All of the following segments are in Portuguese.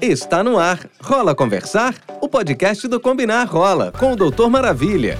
Está no ar. Rola Conversar? O podcast do Combinar Rola, com o Doutor Maravilha.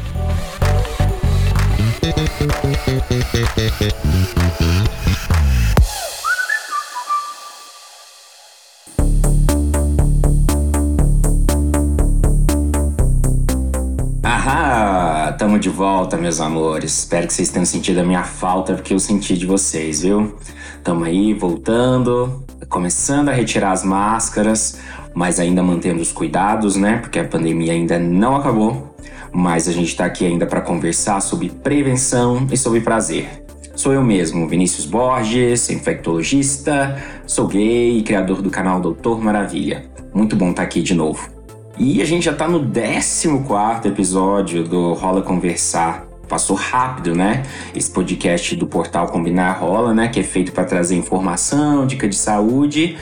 Ahá, tamo de volta, meus amores. Espero que vocês tenham sentido a minha falta, porque eu senti de vocês, viu? Tamo aí, voltando, começando a retirar as máscaras, mas ainda mantendo os cuidados, né? Porque a pandemia ainda não acabou. Mas a gente tá aqui ainda para conversar sobre prevenção e sobre prazer. Sou eu mesmo, Vinícius Borges, infectologista, sou gay e criador do canal Doutor Maravilha. Muito bom estar aqui de novo. E a gente já tá no 14 episódio do Rola Conversar. Passou rápido, né? Esse podcast do portal Combinar Rola, né? Que é feito para trazer informação, dica de saúde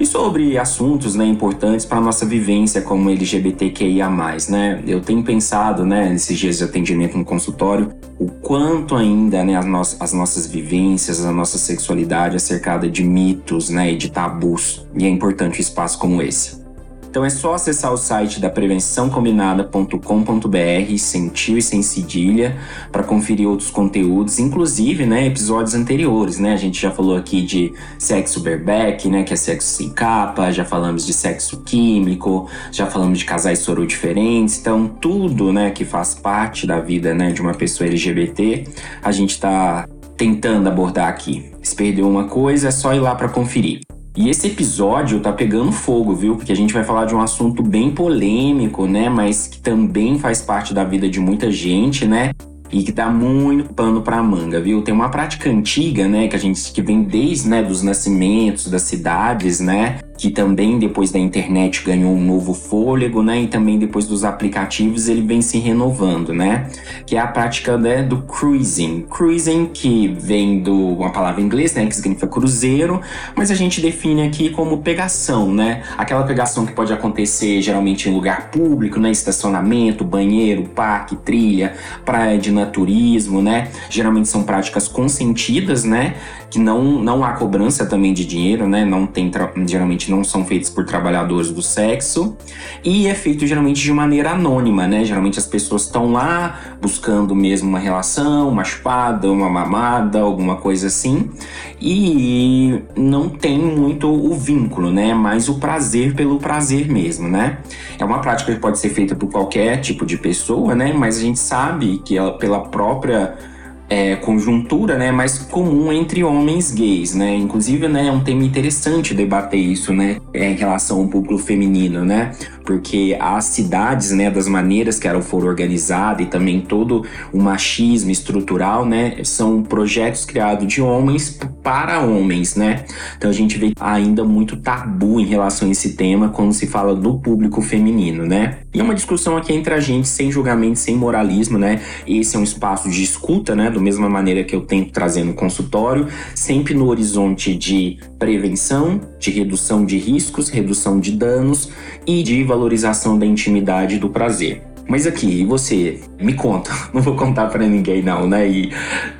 e sobre assuntos né, importantes para nossa vivência como LGBTQIA+, né? Eu tenho pensado, né, nesses dias de atendimento no consultório, o quanto ainda, né, as, no as nossas vivências, a nossa sexualidade é cercada de mitos, né, e de tabus. E é importante um espaço como esse. Então é só acessar o site da prevençãocombinada.com.br, sem tio e sem cedilha, para conferir outros conteúdos, inclusive, né, episódios anteriores, né? A gente já falou aqui de sexo bareback, né, que é sexo sem capa, já falamos de sexo químico, já falamos de casais soro diferentes. Então, tudo, né, que faz parte da vida, né, de uma pessoa LGBT, a gente está tentando abordar aqui. Se perdeu uma coisa, é só ir lá para conferir. E esse episódio tá pegando fogo, viu? Porque a gente vai falar de um assunto bem polêmico, né? Mas que também faz parte da vida de muita gente, né? e que dá muito pano para manga, viu? Tem uma prática antiga, né, que a gente que vem desde, né, dos nascimentos das cidades, né, que também depois da internet ganhou um novo fôlego, né? E também depois dos aplicativos ele vem se renovando, né? Que é a prática né, do cruising. Cruising que vem do uma palavra em inglês, né? Que significa cruzeiro, mas a gente define aqui como pegação, né? Aquela pegação que pode acontecer geralmente em lugar público, né? Estacionamento, banheiro, parque, trilha, praia de naturismo, né? Geralmente são práticas consentidas, né? Que não, não há cobrança também de dinheiro, né? Não tem geralmente não são feitos por trabalhadores do sexo e é feito geralmente de maneira anônima, né? Geralmente as pessoas estão lá buscando mesmo uma relação, uma chupada, uma mamada, alguma coisa assim, e não tem muito o vínculo, né? Mas o prazer pelo prazer mesmo, né? É uma prática que pode ser feita por qualquer tipo de pessoa, né? Mas a gente sabe que ela, pela própria é, conjuntura, né, mais comum entre homens gays, né? Inclusive, né, é um tema interessante debater isso, né, em relação ao público feminino, né? Porque as cidades, né, das maneiras que elas foram organizadas e também todo o machismo estrutural, né, são projetos criados de homens para homens, né? Então a gente vê ainda muito tabu em relação a esse tema quando se fala do público feminino, né? E é uma discussão aqui entre a gente, sem julgamento, sem moralismo, né? Esse é um espaço de escuta, né? Da mesma maneira que eu tento trazer no consultório, sempre no horizonte de prevenção, de redução de riscos, redução de danos e de valorização da intimidade e do prazer. Mas aqui, e você? Me conta. Não vou contar para ninguém não, né? E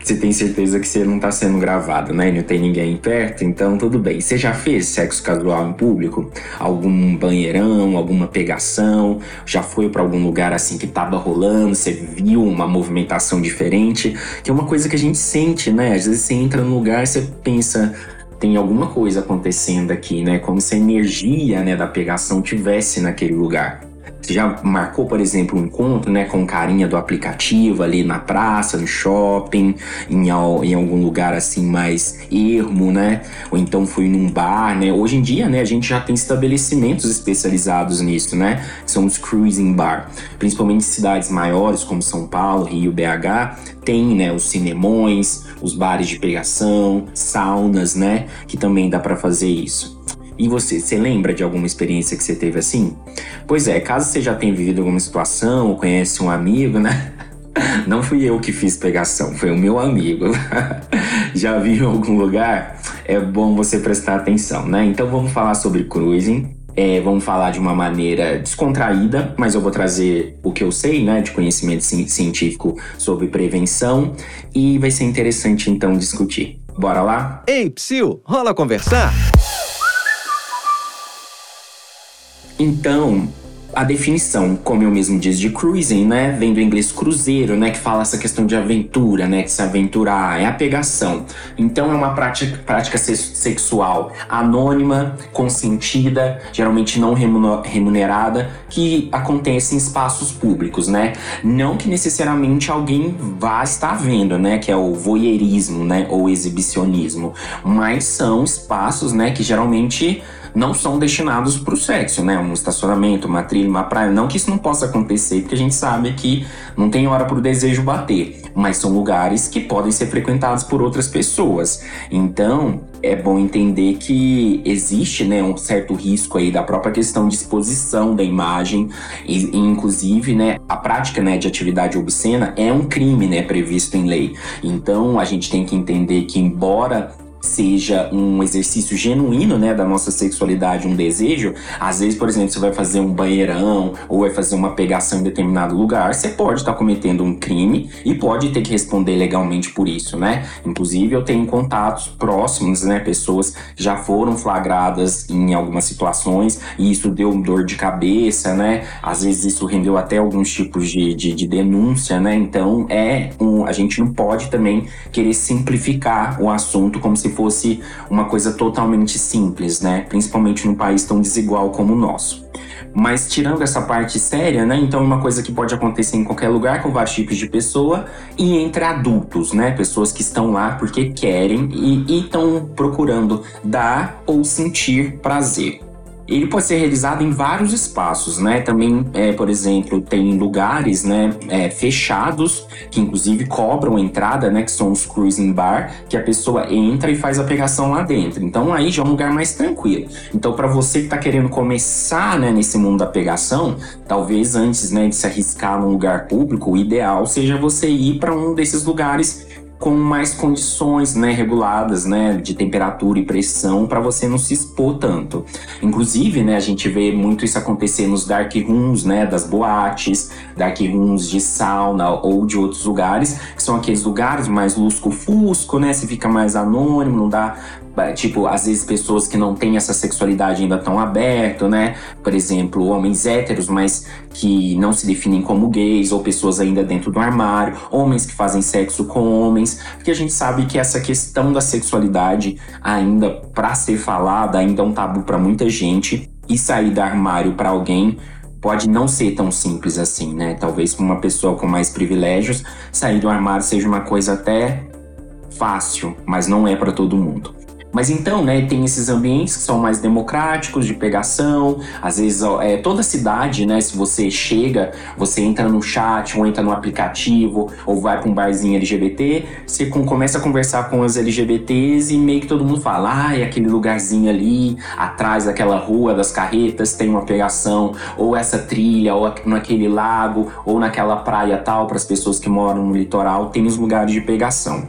você tem certeza que você não tá sendo gravado, né? Não tem ninguém perto, então tudo bem. Você já fez sexo casual em público? Algum banheirão, alguma pegação? Já foi para algum lugar assim que tava rolando? Você viu uma movimentação diferente? Que é uma coisa que a gente sente, né? Às vezes você entra no lugar e você pensa tem alguma coisa acontecendo aqui, né? Como se a energia né, da pegação tivesse naquele lugar. Você já marcou, por exemplo, um encontro né, com carinha do aplicativo ali na praça, no shopping, em, em algum lugar assim mais ermo, né? Ou então foi num bar, né? Hoje em dia, né, a gente já tem estabelecimentos especializados nisso, né? São os cruising bar. Principalmente em cidades maiores como São Paulo, Rio, BH, tem, né, os cinemões, os bares de pegação, saunas, né, que também dá para fazer isso. E você, você lembra de alguma experiência que você teve assim? Pois é, caso você já tenha vivido alguma situação ou conhece um amigo, né? Não fui eu que fiz pegação, foi o meu amigo. já viu em algum lugar? É bom você prestar atenção, né? Então vamos falar sobre cruising. É, vamos falar de uma maneira descontraída, mas eu vou trazer o que eu sei, né, de conhecimento científico sobre prevenção e vai ser interessante então discutir. Bora lá? Ei, Psyu, rola conversar? Então, a definição, como eu mesmo disse, de cruising, né? Vem do inglês cruzeiro, né? Que fala essa questão de aventura, né? De se aventurar, é a pegação. Então é uma prática, prática sexual anônima, consentida, geralmente não remunerada, que acontece em espaços públicos, né? Não que necessariamente alguém vá estar vendo, né? Que é o voyeurismo, né? Ou exibicionismo. Mas são espaços, né? Que geralmente não são destinados para o sexo, né? Um estacionamento, uma trilha, uma praia. Não que isso não possa acontecer, porque a gente sabe que não tem hora para o desejo bater, mas são lugares que podem ser frequentados por outras pessoas. Então, é bom entender que existe, né, um certo risco aí da própria questão de exposição da imagem e, e inclusive, né, a prática, né, de atividade obscena é um crime, né, previsto em lei. Então, a gente tem que entender que embora seja um exercício genuíno, né, da nossa sexualidade, um desejo, às vezes, por exemplo, você vai fazer um banheirão ou vai fazer uma pegação em determinado lugar, você pode estar tá cometendo um crime e pode ter que responder legalmente por isso, né? Inclusive, eu tenho contatos próximos, né, pessoas já foram flagradas em algumas situações e isso deu dor de cabeça, né? Às vezes isso rendeu até alguns tipos de, de, de denúncia, né? Então, é um, a gente não pode também querer simplificar o assunto como se se fosse uma coisa totalmente simples, né? Principalmente num país tão desigual como o nosso. Mas tirando essa parte séria, né? Então, é uma coisa que pode acontecer em qualquer lugar com vários tipos de pessoa e entre adultos, né? Pessoas que estão lá porque querem e estão procurando dar ou sentir prazer. Ele pode ser realizado em vários espaços, né? Também, é, por exemplo, tem lugares, né, é, fechados que inclusive cobram entrada, né, que são os cruising bar, que a pessoa entra e faz a pegação lá dentro. Então aí já é um lugar mais tranquilo. Então para você que está querendo começar, né, nesse mundo da pegação, talvez antes, né, de se arriscar num lugar público, o ideal seja você ir para um desses lugares com mais condições né, reguladas né, de temperatura e pressão para você não se expor tanto. Inclusive, né, a gente vê muito isso acontecer nos dark rooms né, das boates, dark rooms de sauna ou de outros lugares, que são aqueles lugares mais lusco-fusco, né? Você fica mais anônimo, não dá tipo, às vezes pessoas que não têm essa sexualidade ainda tão aberto, né? Por exemplo, homens héteros, mas que não se definem como gays, ou pessoas ainda dentro do armário, homens que fazem sexo com homens, porque a gente sabe que essa questão da sexualidade ainda para ser falada ainda é um tabu para muita gente e sair do armário para alguém pode não ser tão simples assim, né? Talvez para uma pessoa com mais privilégios, sair do armário seja uma coisa até fácil, mas não é para todo mundo. Mas então, né, tem esses ambientes que são mais democráticos, de pegação. Às vezes, é, toda cidade, né, se você chega, você entra no chat, ou entra no aplicativo, ou vai para um barzinho LGBT, você com, começa a conversar com os LGBTs e meio que todo mundo fala: ah, é aquele lugarzinho ali, atrás daquela rua das carretas, tem uma pegação, ou essa trilha, ou naquele lago, ou naquela praia tal, para as pessoas que moram no litoral, tem os lugares de pegação.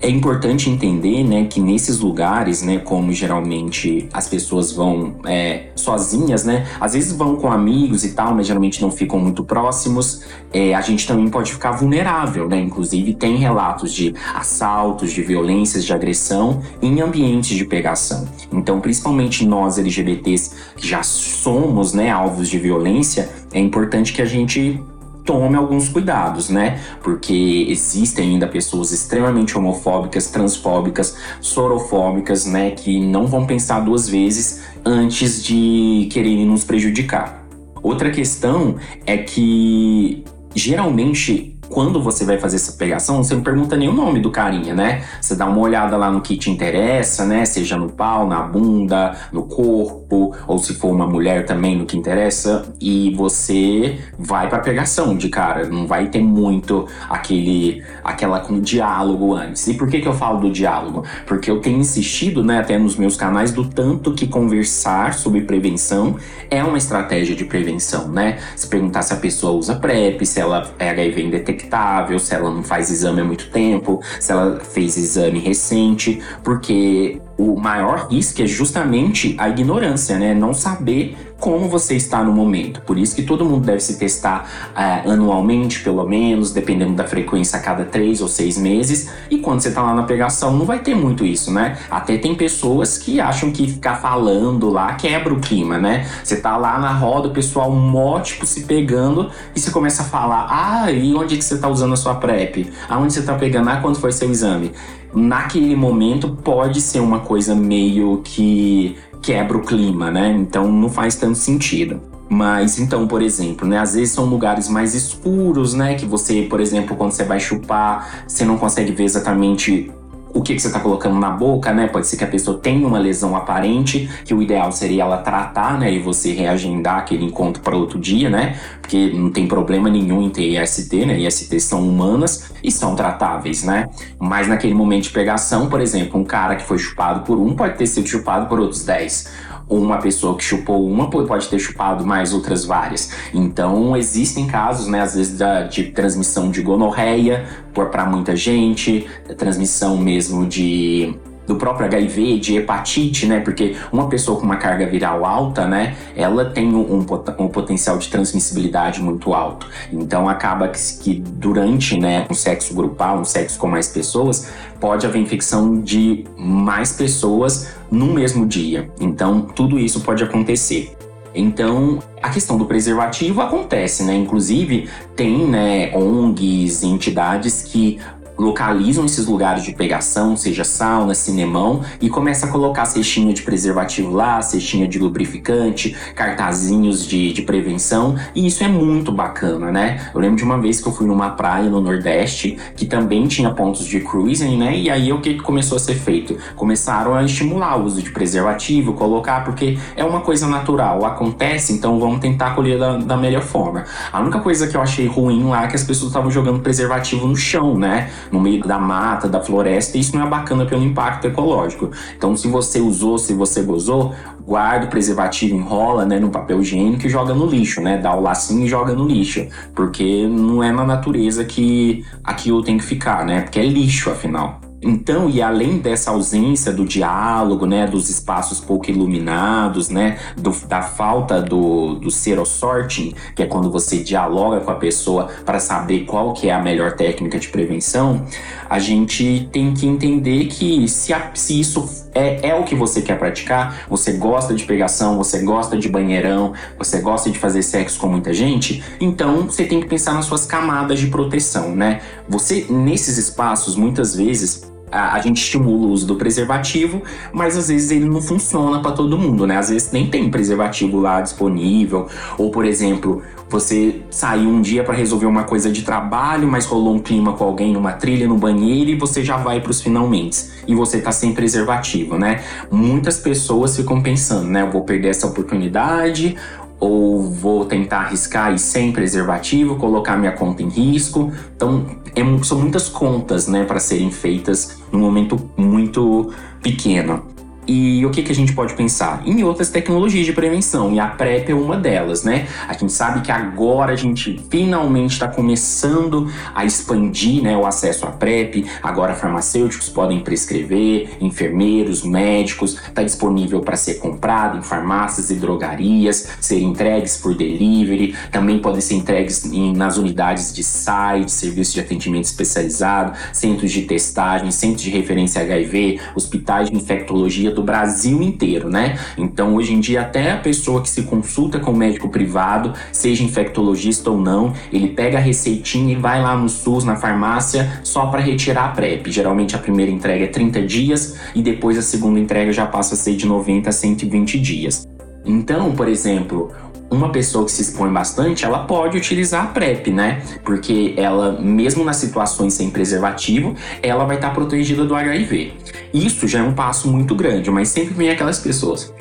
É importante entender, né, que nesses lugares, né, como geralmente as pessoas vão é, sozinhas, né, às vezes vão com amigos e tal, mas geralmente não ficam muito próximos, é, a gente também pode ficar vulnerável, né? Inclusive tem relatos de assaltos, de violências, de agressão em ambientes de pegação. Então, principalmente nós LGBTs que já somos, né, alvos de violência, é importante que a gente tome alguns cuidados, né? Porque existem ainda pessoas extremamente homofóbicas, transfóbicas, sorofóbicas, né? Que não vão pensar duas vezes antes de quererem nos prejudicar. Outra questão é que geralmente quando você vai fazer essa pegação, você não pergunta nem o nome do carinha, né? Você dá uma olhada lá no que te interessa, né? Seja no pau, na bunda, no corpo, ou se for uma mulher também, no que interessa, e você vai pra pegação de cara. Não vai ter muito aquele aquela com diálogo antes. E por que que eu falo do diálogo? Porque eu tenho insistido, né, até nos meus canais do tanto que conversar sobre prevenção é uma estratégia de prevenção, né? Se perguntar se a pessoa usa PrEP, se ela é HIV indetectável, se ela não faz exame há muito tempo, se ela fez exame recente, porque o maior risco é justamente a ignorância, né? Não saber como você está no momento. Por isso que todo mundo deve se testar é, anualmente, pelo menos, dependendo da frequência, a cada três ou seis meses. E quando você está lá na pegação, não vai ter muito isso, né? Até tem pessoas que acham que ficar falando lá quebra o clima, né? Você tá lá na roda, o pessoal mó, tipo, se pegando, e você começa a falar: ah, e onde que você tá usando a sua PrEP? Aonde você tá pegando? Ah, quando foi seu exame? Naquele momento pode ser uma coisa meio que quebra o clima, né? Então não faz tanto sentido. Mas então, por exemplo, né, às vezes são lugares mais escuros, né, que você, por exemplo, quando você vai chupar, você não consegue ver exatamente o que, que você está colocando na boca, né? Pode ser que a pessoa tenha uma lesão aparente, que o ideal seria ela tratar, né? E você reagendar aquele encontro para outro dia, né? Porque não tem problema nenhum em ter IST, né? IST são humanas e são tratáveis, né? Mas naquele momento de pegação, por exemplo, um cara que foi chupado por um pode ter sido chupado por outros 10 uma pessoa que chupou uma pode ter chupado mais outras várias. Então existem casos, né, às vezes da, de transmissão de gonorreia para muita gente, transmissão mesmo de do próprio HIV, de hepatite, né? Porque uma pessoa com uma carga viral alta, né? Ela tem um, um potencial de transmissibilidade muito alto. Então acaba que, que, durante, né, um sexo grupal, um sexo com mais pessoas, pode haver infecção de mais pessoas no mesmo dia. Então tudo isso pode acontecer. Então, a questão do preservativo acontece, né? Inclusive, tem né, ONGs, entidades que localizam esses lugares de pegação, seja sauna, cinemão, e começa a colocar cestinha de preservativo lá, cestinha de lubrificante, cartazinhos de, de prevenção, e isso é muito bacana, né? Eu lembro de uma vez que eu fui numa praia no Nordeste, que também tinha pontos de cruising, né? E aí o que, começou a ser feito? Começaram a estimular o uso de preservativo, colocar, porque é uma coisa natural, acontece, então vamos tentar colher da, da melhor forma. A única coisa que eu achei ruim lá é que as pessoas estavam jogando preservativo no chão, né? No meio da mata, da floresta, e isso não é bacana pelo impacto ecológico. Então, se você usou, se você gozou, guarda o preservativo, enrola né, no papel higiênico e joga no lixo, né? Dá o lacinho e joga no lixo. Porque não é na natureza que aquilo tem que ficar, né? Porque é lixo, afinal. Então, e além dessa ausência do diálogo, né, dos espaços pouco iluminados, né, do, da falta do, do zero sorting, que é quando você dialoga com a pessoa para saber qual que é a melhor técnica de prevenção, a gente tem que entender que se, a, se isso é, é o que você quer praticar, você gosta de pegação, você gosta de banheirão, você gosta de fazer sexo com muita gente, então você tem que pensar nas suas camadas de proteção, né? Você, nesses espaços, muitas vezes, a, a, gente estimula o uso do preservativo, mas às vezes ele não funciona para todo mundo, né? Às vezes nem tem preservativo lá disponível, ou por exemplo, você saiu um dia para resolver uma coisa de trabalho, mas rolou um clima com alguém numa trilha no banheiro e você já vai para os finalmente e você tá sem preservativo, né? Muitas pessoas ficam pensando, né? Eu vou perder essa oportunidade ou vou tentar arriscar e sem preservativo, colocar minha conta em risco. Então, é, são muitas contas, né, para serem feitas num momento muito pequeno. E o que, que a gente pode pensar? Em outras tecnologias de prevenção, e a PrEP é uma delas, né? A gente sabe que agora a gente finalmente está começando a expandir né, o acesso à PrEP. Agora farmacêuticos podem prescrever, enfermeiros, médicos, está disponível para ser comprado em farmácias e drogarias, ser entregues por delivery, também podem ser entregues em, nas unidades de site, serviços de atendimento especializado, centros de testagem, centros de referência HIV, hospitais de infectologia do Brasil inteiro, né? Então, hoje em dia, até a pessoa que se consulta com o médico privado, seja infectologista ou não, ele pega a receitinha e vai lá no SUS, na farmácia, só para retirar a PrEP. Geralmente, a primeira entrega é 30 dias e depois a segunda entrega já passa a ser de 90 a 120 dias. Então, por exemplo, uma pessoa que se expõe bastante, ela pode utilizar a PrEP, né? Porque ela, mesmo nas situações sem preservativo, ela vai estar protegida do HIV. Isso já é um passo muito grande, mas sempre vem aquelas pessoas.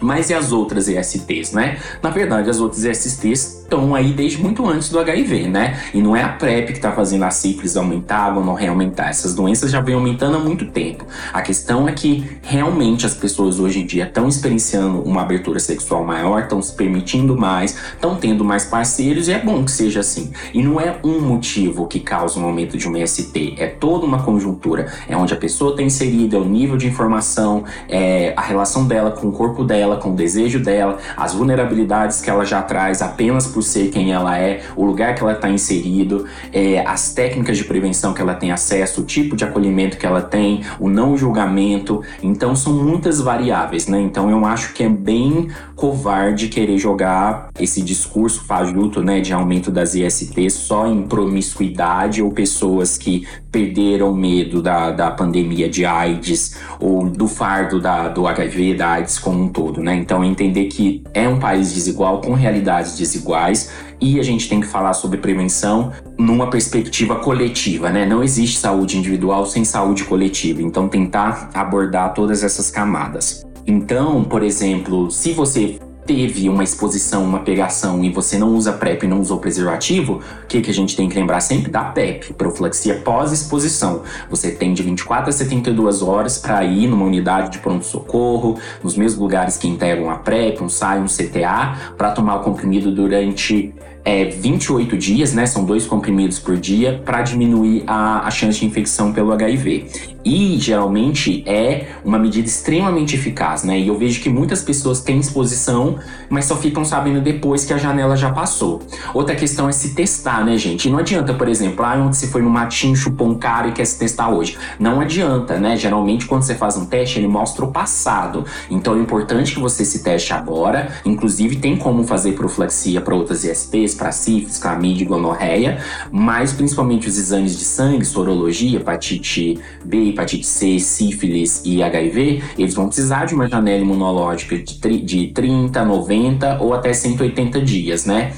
Mas e as outras ESTs, né? Na verdade, as outras ESTs estão aí desde muito antes do HIV, né? E não é a PrEP que está fazendo a sífilis aumentar, a gonorreia aumentar. Essas doenças já vêm aumentando há muito tempo. A questão é que realmente as pessoas hoje em dia estão experienciando uma abertura sexual maior, estão se permitindo mais, estão tendo mais parceiros e é bom que seja assim. E não é um motivo que causa um aumento de um MST, é toda uma conjuntura. É onde a pessoa está inserida, é o nível de informação, é a relação dela com o corpo dela, com o desejo dela, as vulnerabilidades que ela já traz apenas por por ser quem ela é, o lugar que ela está inserido, é, as técnicas de prevenção que ela tem acesso, o tipo de acolhimento que ela tem, o não julgamento. Então são muitas variáveis, né? Então eu acho que é bem covarde querer jogar esse discurso fajuto, né, de aumento das ISTs só em promiscuidade ou pessoas que perderam medo da, da pandemia de AIDS ou do fardo da, do HIV, da AIDS como um todo, né? Então entender que é um país desigual com realidades desiguais e a gente tem que falar sobre prevenção numa perspectiva coletiva, né? Não existe saúde individual sem saúde coletiva. Então tentar abordar todas essas camadas. Então, por exemplo, se você teve uma exposição, uma pegação e você não usa PrEP e não usou preservativo, o que, que a gente tem que lembrar sempre da PEP, profilaxia pós-exposição. Você tem de 24 a 72 horas para ir numa unidade de pronto-socorro, nos mesmos lugares que integram a PrEP, um SAI, um CTA, para tomar o comprimido durante é, 28 dias, né? São dois comprimidos por dia para diminuir a, a chance de infecção pelo HIV. E geralmente é uma medida extremamente eficaz, né? E eu vejo que muitas pessoas têm exposição, mas só ficam sabendo depois que a janela já passou. Outra questão é se testar, né, gente? E não adianta, por exemplo, ah, onde você foi no matinho, chupou um cara e quer se testar hoje. Não adianta, né? Geralmente, quando você faz um teste, ele mostra o passado. Então é importante que você se teste agora. Inclusive, tem como fazer profilaxia para outras ISTs, para sífilis, clamídia e gonorreia, mas principalmente os exames de sangue, sorologia, hepatite B, hepatite C, sífilis e HIV, eles vão precisar de uma janela imunológica de, de 30, 90 ou até 180 dias, né?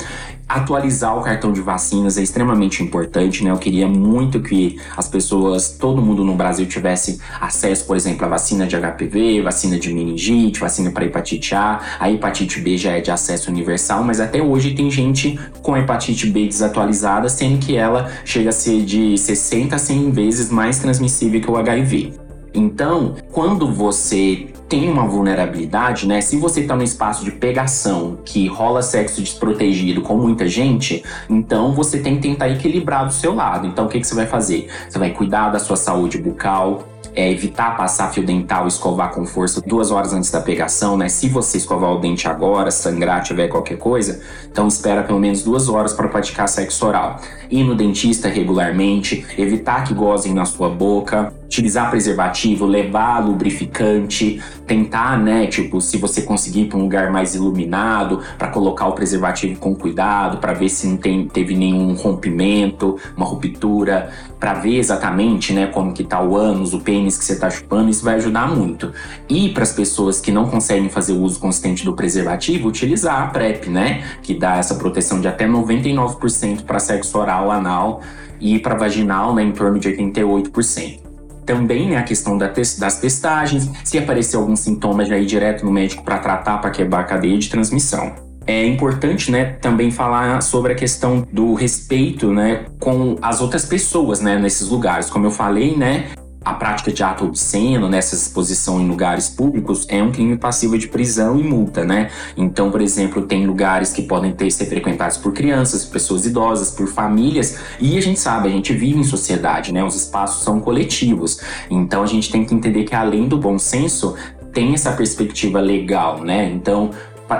Atualizar o cartão de vacinas é extremamente importante, né? Eu queria muito que as pessoas, todo mundo no Brasil tivesse acesso, por exemplo, à vacina de HPV, vacina de meningite, vacina para hepatite A. A hepatite B já é de acesso universal, mas até hoje tem gente com hepatite B desatualizada, sendo que ela chega a ser de 60 a 100 vezes mais transmissível que o HIV. Então, quando você tem uma vulnerabilidade, né? Se você tá no espaço de pegação, que rola sexo desprotegido com muita gente, então você tem que tentar equilibrar do seu lado. Então o que, que você vai fazer? Você vai cuidar da sua saúde bucal, é, evitar passar fio dental, escovar com força duas horas antes da pegação, né? Se você escovar o dente agora, sangrar, tiver qualquer coisa, então espera pelo menos duas horas para praticar sexo oral. Ir no dentista regularmente, evitar que gozem na sua boca, utilizar preservativo, levar lubrificante, tentar, né, tipo, se você conseguir ir para um lugar mais iluminado, para colocar o preservativo com cuidado, para ver se não tem, teve nenhum rompimento, uma ruptura, para ver exatamente, né, como que tá o ânus, o pênis que você tá chupando, isso vai ajudar muito. E para as pessoas que não conseguem fazer o uso consistente do preservativo, utilizar a PrEP, né, que dá essa proteção de até 99% para sexo oral, anal e para vaginal, né, em torno de 88% também né, a questão da te das testagens, se aparecer algum sintoma, já ir direto no médico para tratar, para quebrar a cadeia de transmissão. É importante, né, também falar sobre a questão do respeito, né, com as outras pessoas, né, nesses lugares. Como eu falei, né, a prática de ato obsceno nessa exposição em lugares públicos é um crime passivo de prisão e multa, né? Então, por exemplo, tem lugares que podem ter ser frequentados por crianças, pessoas idosas, por famílias, e a gente sabe, a gente vive em sociedade, né? Os espaços são coletivos. Então, a gente tem que entender que além do bom senso, tem essa perspectiva legal, né? Então,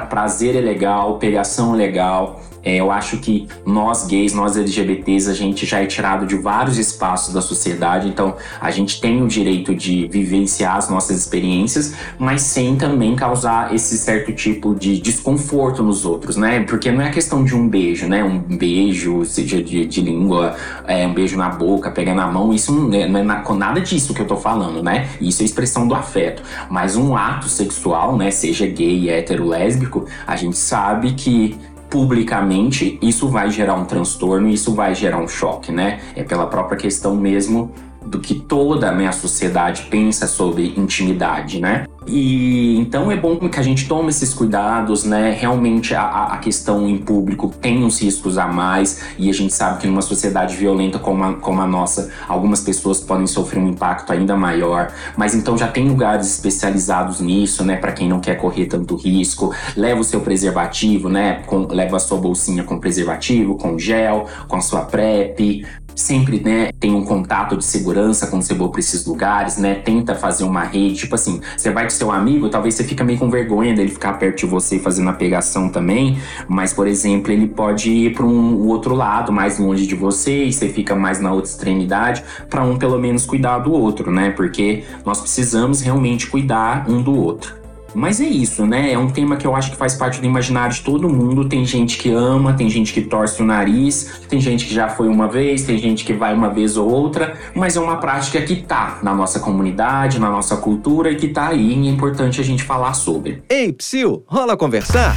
prazer é legal, pegação é legal, é, eu acho que nós gays, nós LGBTs, a gente já é tirado de vários espaços da sociedade, então a gente tem o direito de vivenciar as nossas experiências, mas sem também causar esse certo tipo de desconforto nos outros, né? Porque não é questão de um beijo, né? Um beijo, seja de, de língua, é, um beijo na boca, pegar na mão, isso não é, não é nada disso que eu tô falando, né? Isso é expressão do afeto. Mas um ato sexual, né? Seja gay, hétero, lésbico, a gente sabe que publicamente, isso vai gerar um transtorno, isso vai gerar um choque, né? É pela própria questão mesmo do que toda a minha sociedade pensa sobre intimidade, né? E então é bom que a gente tome esses cuidados, né? Realmente a, a, questão em público tem uns riscos a mais, e a gente sabe que numa sociedade violenta como a, como a nossa, algumas pessoas podem sofrer um impacto ainda maior. Mas então já tem lugares especializados nisso, né? Para quem não quer correr tanto risco, leva o seu preservativo, né? Com, leva a sua bolsinha com preservativo, com gel, com a sua PrEP, sempre, né, tem um contato de segurança quando você for para esses lugares, né? Tenta fazer uma rede, tipo assim, você vai seu amigo, talvez você fica meio com vergonha dele ficar perto de você fazendo a pegação também, mas por exemplo, ele pode ir para um outro lado, mais longe de você, e você fica mais na outra extremidade, para um pelo menos cuidar do outro, né? Porque nós precisamos realmente cuidar um do outro. Mas é isso, né? É um tema que eu acho que faz parte do imaginário de todo mundo. Tem gente que ama, tem gente que torce o nariz, tem gente que já foi uma vez, tem gente que vai uma vez ou outra, mas é uma prática que tá na nossa comunidade, na nossa cultura e que tá aí e é importante a gente falar sobre. Ei, Psyu, rola conversar?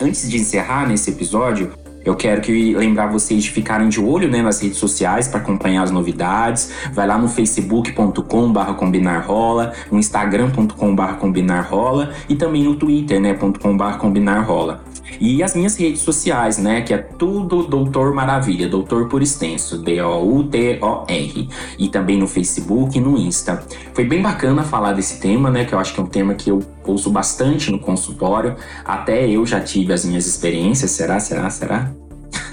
Antes de encerrar nesse episódio, eu quero que lembrar vocês de ficarem de olho né, nas redes sociais para acompanhar as novidades. Vai lá no facebook.com/barra combinarrola, no instagram.com/barra combinarrola e também no twitter, né, .com/barra combinarrola. E as minhas redes sociais, né? Que é tudo Doutor Maravilha, Doutor por extenso, D-O-U-T-O-R. E também no Facebook e no Insta. Foi bem bacana falar desse tema, né? Que eu acho que é um tema que eu ouço bastante no consultório. Até eu já tive as minhas experiências. Será, será, será?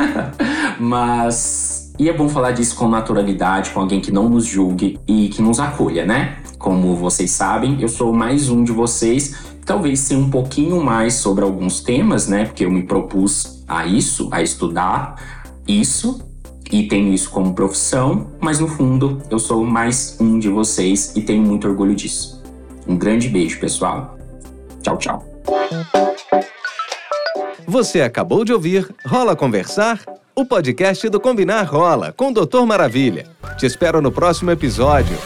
Mas. E é bom falar disso com naturalidade, com alguém que não nos julgue e que nos acolha, né? Como vocês sabem, eu sou mais um de vocês talvez ser um pouquinho mais sobre alguns temas, né? Porque eu me propus a isso, a estudar isso e tenho isso como profissão, mas no fundo eu sou mais um de vocês e tenho muito orgulho disso. Um grande beijo, pessoal. Tchau, tchau. Você acabou de ouvir Rola Conversar? O podcast do Combinar Rola com o Doutor Maravilha. Te espero no próximo episódio.